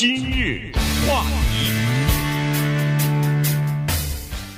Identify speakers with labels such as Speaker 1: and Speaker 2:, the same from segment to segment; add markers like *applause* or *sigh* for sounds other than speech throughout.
Speaker 1: 今日话题，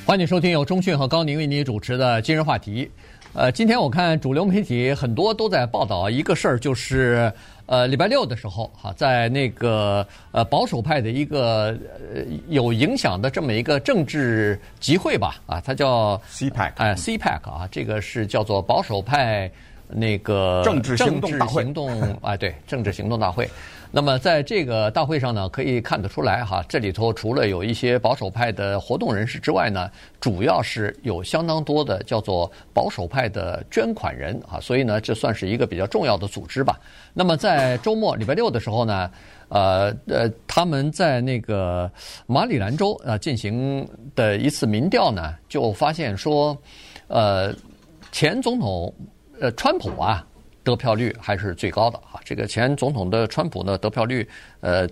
Speaker 2: 欢迎收听由钟讯和高宁为您主持的今日话题。呃，今天我看主流媒体很多都在报道一个事儿，就是呃礼拜六的时候哈，在那个呃保守派的一个呃有影响的这么一个政治集会吧，啊，它叫
Speaker 3: CPAC，
Speaker 2: 哎 CPAC 啊，这个是叫做保守派那个
Speaker 3: 政治行动大会，
Speaker 2: 政治行动 *laughs* 哎对，政治行动大会。那么在这个大会上呢，可以看得出来哈，这里头除了有一些保守派的活动人士之外呢，主要是有相当多的叫做保守派的捐款人啊，所以呢，这算是一个比较重要的组织吧。那么在周末礼拜六的时候呢，呃呃，他们在那个马里兰州啊进行的一次民调呢，就发现说，呃，前总统呃川普啊。得票率还是最高的啊，这个前总统的川普呢，得票率呃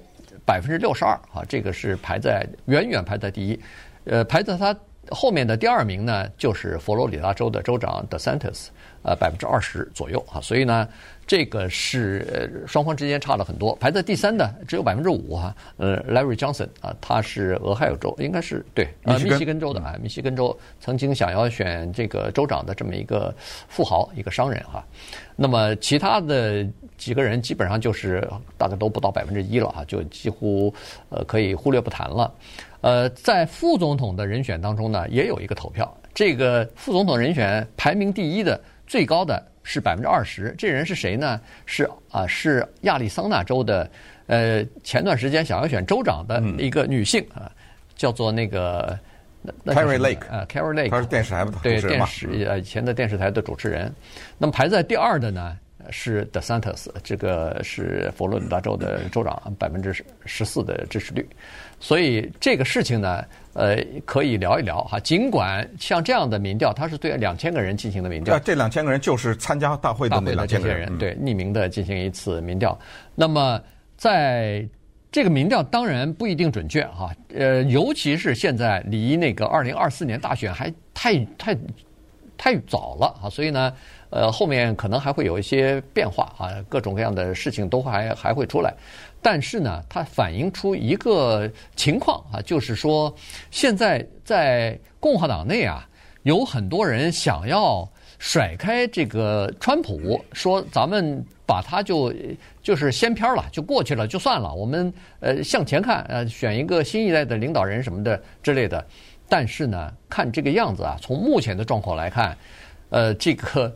Speaker 2: 百分之六十二啊，这个是排在远远排在第一，呃排在他后面的第二名呢，就是佛罗里达州的州长 DeSantis，呃百分之二十左右啊，所以呢。这个是双方之间差了很多，排在第三的只有百分之五哈。呃，Larry Johnson 啊，他是俄亥俄州，应该是对，呃，密西根州的啊，密西根州曾经想要选这个州长的这么一个富豪，一个商人哈。那么其他的几个人基本上就是大概都不到百分之一了哈，就几乎呃可以忽略不谈了。呃，在副总统的人选当中呢，也有一个投票，这个副总统人选排名第一的最高的。是百分之二十，这人是谁呢？是啊，是亚利桑那州的，呃，前段时间想要选州长的一个女性啊，叫做那个
Speaker 3: Carrie Lake
Speaker 2: 啊，Kari Lake，
Speaker 3: 他是电视台的
Speaker 2: 对电视呃以前的电视台的主持人。那么排在第二的呢是 DeSantis，这个是佛罗里达州的州长，百分之十四的支持率。所以这个事情呢，呃，可以聊一聊哈。尽管像这样的民调，它是对两千个人进行的民调。
Speaker 3: 这两千个人就是参加大会的那两千个人，
Speaker 2: 对，匿名的进行一次民调。那么在这个民调当然不一定准确哈，呃，尤其是现在离那个二零二四年大选还太太太早了啊，所以呢，呃，后面可能还会有一些变化啊，各种各样的事情都还还会出来。但是呢，它反映出一个情况啊，就是说，现在在共和党内啊，有很多人想要甩开这个川普，说咱们把他就就是掀篇了，就过去了，就算了，我们呃向前看，呃选一个新一代的领导人什么的之类的。但是呢，看这个样子啊，从目前的状况来看，呃，这个。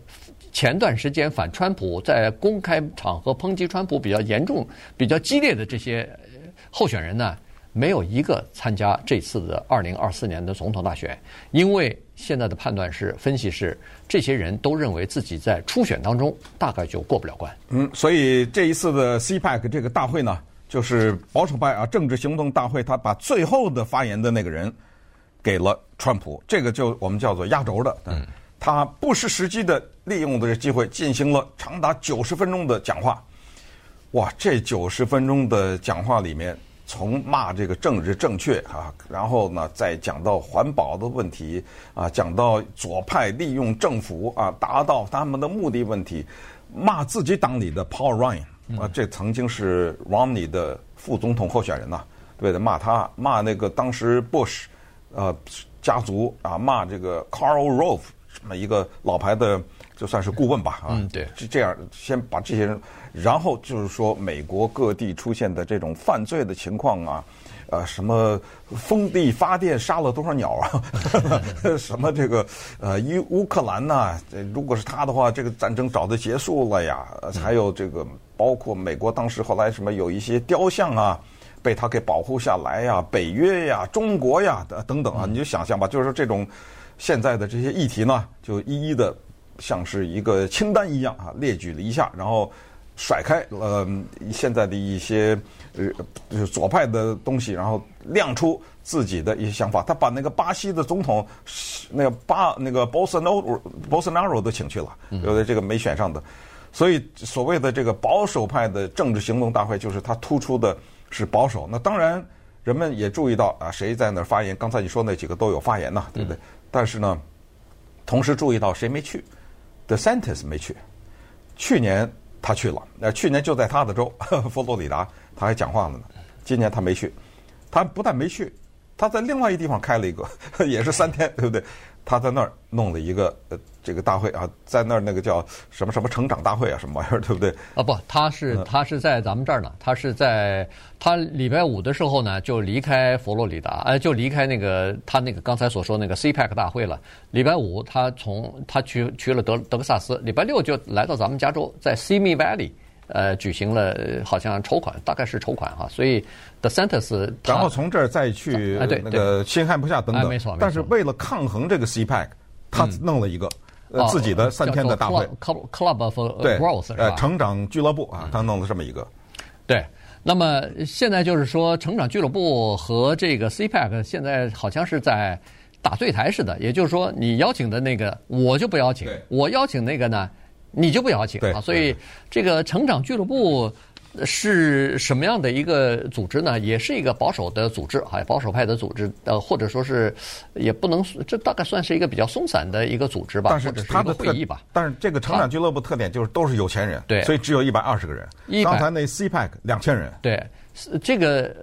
Speaker 2: 前段时间反川普在公开场合抨击川普比较严重、比较激烈的这些候选人呢，没有一个参加这次的二零二四年的总统大选，因为现在的判断是，分析是，这些人都认为自己在初选当中大概就过不了关。
Speaker 3: 嗯，所以这一次的 CPAC 这个大会呢，就是保守派啊政治行动大会，他把最后的发言的那个人给了川普，这个就我们叫做压轴的。嗯。他不失时机的利用这个机会进行了长达九十分钟的讲话，哇！这九十分钟的讲话里面，从骂这个政治正确啊，然后呢再讲到环保的问题啊，讲到左派利用政府啊达到他们的目的问题，骂自己党里的 Paul Ryan 啊，这曾经是 Romney 的副总统候选人呐，对的，骂他骂那个当时 Bush 呃家族啊，骂这个 Carl Rove。这么一个老牌的，就算是顾问吧，啊，
Speaker 2: 嗯，对，
Speaker 3: 是这样，先把这些人，然后就是说美国各地出现的这种犯罪的情况啊，呃，什么风力发电杀了多少鸟啊，*laughs* 什么这个呃，乌乌克兰呐，如果是他的话，这个战争早就结束了呀，还有这个包括美国当时后来什么有一些雕像啊，被他给保护下来呀，北约呀，中国呀，等等啊，你就想象吧，就是说这种。现在的这些议题呢，就一一的像是一个清单一样啊，列举了一下，然后甩开呃现在的一些呃就是左派的东西，然后亮出自己的一些想法。他把那个巴西的总统那个巴那个 Bolsonaro Bolsonaro 都请去了，有的这个没选上的。所以所谓的这个保守派的政治行动大会，就是他突出的是保守。那当然，人们也注意到啊，谁在那儿发言？刚才你说那几个都有发言呐，对不对？但是呢，同时注意到谁没去？The Sentence 没去。去年他去了，那去年就在他的州 *laughs* 佛罗里达，他还讲话了呢。今年他没去，他不但没去，他在另外一地方开了一个，*laughs* 也是三天，对不对？他在那儿弄了一个呃这个大会啊，在那儿那个叫什么什么成长大会啊，什么玩意儿，*laughs* 对不对？
Speaker 2: 啊不，他是他是在咱们这儿呢，他是在他礼拜五的时候呢就离开佛罗里达，呃就离开那个他那个刚才所说那个 CPEC 大会了。礼拜五他从他去去了德德克萨斯，礼拜六就来到咱们加州，在 Simi Valley。呃，举行了好像筹款，大概是筹款哈，所以 The Santos，
Speaker 3: 然后从这儿再去那个新罕布夏等等，
Speaker 2: 没错。
Speaker 3: 但是为了抗衡这个 CPAC，他弄了一个呃自己的三天的大会
Speaker 2: ，club club of Growth 是吧？
Speaker 3: 呃，成长俱乐部啊，他弄了这么一个。
Speaker 2: 对，那么现在就是说，成长俱乐部和这个 CPAC 现在好像是在打对台似的，也就是说，你邀请的那个我就不邀请，我邀请那个呢。你就不邀请啊？所以这个成长俱乐部是什么样的一个组织呢？也是一个保守的组织，还保守派的组织，呃，或者说是也不能，这大概算是一个比较松散的一个组织吧，
Speaker 3: 但是他的
Speaker 2: 会议吧。
Speaker 3: 但是这个成长俱乐部特点就是都是有钱人，
Speaker 2: 对，
Speaker 3: 所以只有一百二十个人。刚才那 CPAC 两千人，
Speaker 2: 对，这个。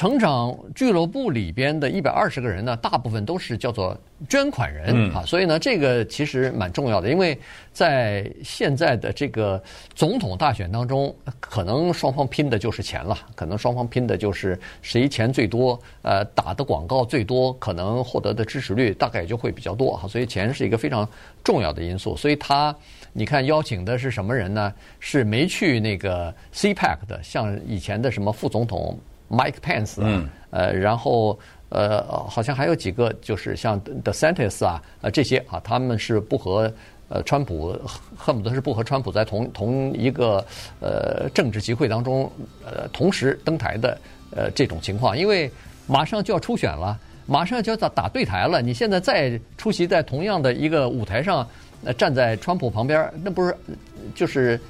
Speaker 2: 成长俱乐部里边的一百二十个人呢，大部分都是叫做捐款人、嗯、啊，所以呢，这个其实蛮重要的，因为在现在的这个总统大选当中，可能双方拼的就是钱了，可能双方拼的就是谁钱最多，呃，打的广告最多，可能获得的支持率大概也就会比较多哈，所以钱是一个非常重要的因素，所以他你看邀请的是什么人呢？是没去那个 CPAC 的，像以前的什么副总统。Mike Pence 啊，呃，然后呃，好像还有几个，就是像 the Santas 啊，呃，这些啊，他们是不和呃川普，恨不得是不和川普在同同一个呃政治集会当中呃同时登台的呃这种情况，因为马上就要初选了，马上就要打打对台了，你现在再出席在同样的一个舞台上，呃，站在川普旁边，那不是就是。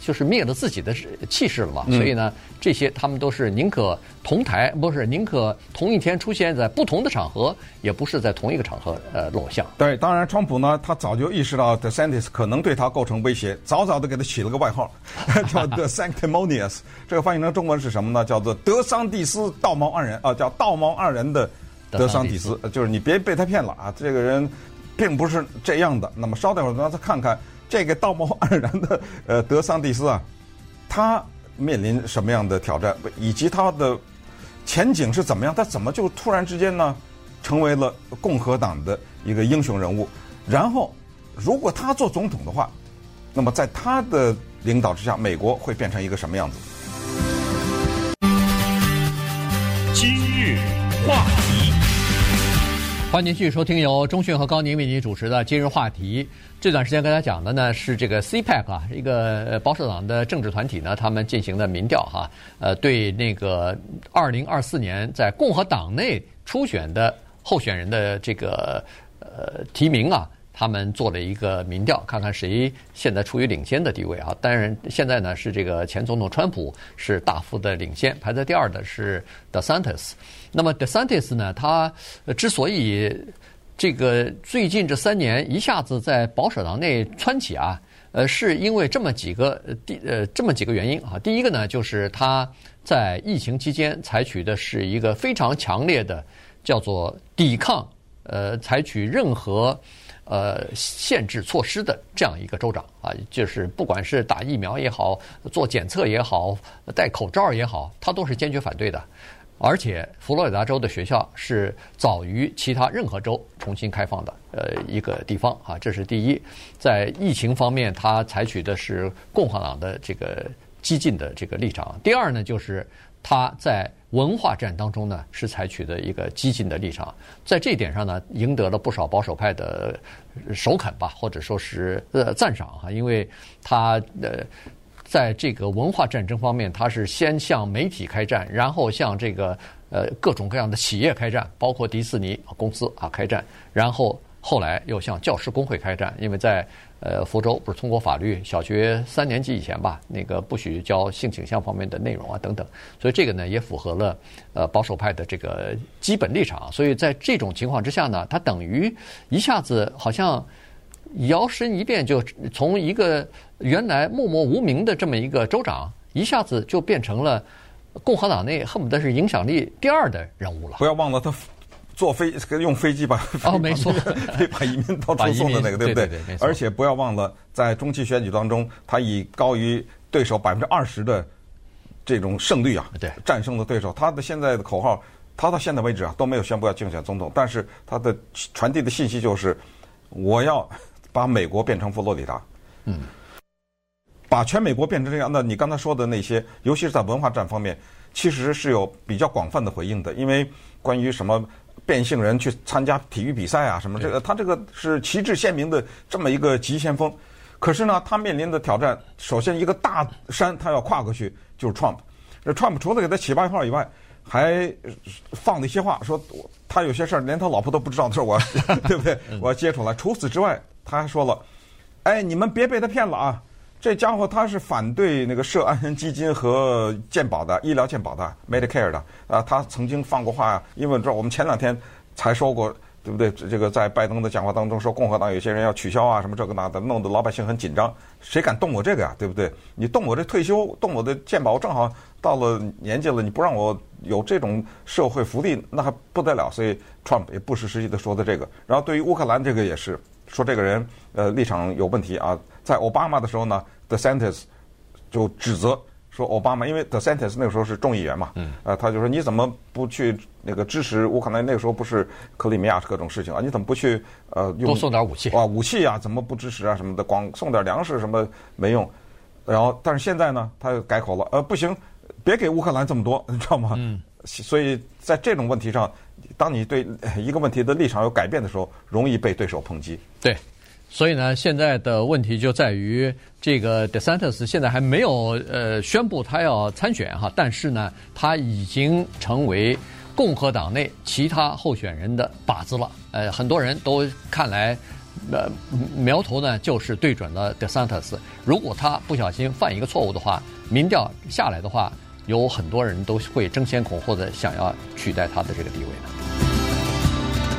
Speaker 2: 就是灭了自己的气势了嘛，所以呢，这些他们都是宁可同台，不是宁可同一天出现在不同的场合，也不是在同一个场合呃露相。
Speaker 3: 对，当然，川普呢，他早就意识到 DeSantis 可能对他构成威胁，早早的给他起了个外号，*laughs* 叫 The Sanctimonious。这个翻译成中文是什么呢？叫做德桑蒂斯道貌岸然啊，叫道貌岸然的德桑蒂斯，就是你别被他骗了啊，这个人并不是这样的。那么稍待会儿让他看看。这个道貌岸然的呃德桑蒂斯啊，他面临什么样的挑战，以及他的前景是怎么样？他怎么就突然之间呢，成为了共和党的一个英雄人物？然后，如果他做总统的话，那么在他的领导之下，美国会变成一个什么样子？
Speaker 1: 今日话题。
Speaker 2: 欢迎继续收听由中讯和高宁为您主持的今日话题。这段时间跟大家讲的呢是这个 CPAC 啊，一个保守党的政治团体呢，他们进行的民调哈，呃，对那个二零二四年在共和党内初选的候选人的这个呃提名啊。他们做了一个民调，看看谁现在处于领先的地位啊？当然，现在呢是这个前总统川普是大幅的领先，排在第二的是 DeSantis。那么 DeSantis 呢，他之所以这个最近这三年一下子在保守党内窜起啊，呃，是因为这么几个第呃这么几个原因啊。第一个呢，就是他在疫情期间采取的是一个非常强烈的叫做抵抗，呃，采取任何。呃，限制措施的这样一个州长啊，就是不管是打疫苗也好，做检测也好，戴口罩也好，他都是坚决反对的。而且，佛罗里达州的学校是早于其他任何州重新开放的呃一个地方啊，这是第一。在疫情方面，他采取的是共和党的这个激进的这个立场。第二呢，就是他在。文化战当中呢，是采取的一个激进的立场，在这一点上呢，赢得了不少保守派的首肯吧，或者说是呃赞赏哈，因为他呃在这个文化战争方面，他是先向媒体开战，然后向这个呃各种各样的企业开战，包括迪士尼公司啊开战，然后后来又向教师工会开战，因为在。呃，福州不是通过法律，小学三年级以前吧，那个不许教性倾向方面的内容啊，等等。所以这个呢，也符合了呃保守派的这个基本立场。所以在这种情况之下呢，他等于一下子好像摇身一变，就从一个原来默默无名的这么一个州长，一下子就变成了共和党内恨不得是影响力第二的人物了。
Speaker 3: 不要忘了他坐飞用飞机把
Speaker 2: 哦，没错，*laughs*
Speaker 3: 把移民到处送的那个，对不对？
Speaker 2: 对对对，
Speaker 3: 而且不要忘了，在中期选举当中，他以高于对手百分之二十的这种胜率啊，
Speaker 2: 对，
Speaker 3: 战胜了对手。他的现在的口号，他到现在为止啊都没有宣布要竞选总统，但是他的传递的信息就是，我要把美国变成佛罗里达。嗯。把全美国变成这样，那你刚才说的那些，尤其是在文化战方面，其实是有比较广泛的回应的。因为关于什么变性人去参加体育比赛啊，什么这个，他这个是旗帜鲜明的这么一个急先锋。可是呢，他面临的挑战，首先一个大山他要跨过去，就是 Trump。这 Trump 除了给他起外号以外，还放了一些话，说他有些事儿连他老婆都不知道的事儿，我 *laughs* 对不对？我要揭出来。除此之外，他还说了，哎，你们别被他骗了啊！这家伙他是反对那个社安全基金和健保的医疗健保的 Medicare 的啊，他曾经放过话呀，因为这我们前两天才说过，对不对？这个在拜登的讲话当中说，共和党有些人要取消啊，什么这个那的，弄得老百姓很紧张。谁敢动我这个呀？对不对？你动我这退休，动我的健保，正好到了年纪了，你不让我有这种社会福利，那还不得了。所以 Trump 也不失时机的说的这个。然后对于乌克兰这个也是。说这个人呃立场有问题啊，在奥巴马的时候呢，DeSantis 就指责说奥巴马，因为 DeSantis 那个时候是众议员嘛，嗯，呃，他就说你怎么不去那个支持乌克兰？那个时候不是克里米亚各种事情啊，你怎么不去呃用
Speaker 2: 多送点武器
Speaker 3: 啊武器啊？怎么不支持啊什么的？光送点粮食什么没用。然后但是现在呢，他又改口了，呃，不行，别给乌克兰这么多，*laughs* 你知道吗？嗯。所以在这种问题上，当你对一个问题的立场有改变的时候，容易被对手抨击。
Speaker 2: 对，所以呢，现在的问题就在于这个 DeSantis 现在还没有呃宣布他要参选哈，但是呢，他已经成为共和党内其他候选人的靶子了。呃，很多人都看来呃苗头呢就是对准了 DeSantis。如果他不小心犯一个错误的话，民调下来的话。有很多人都会争先恐后的想要取代他的这个地位的。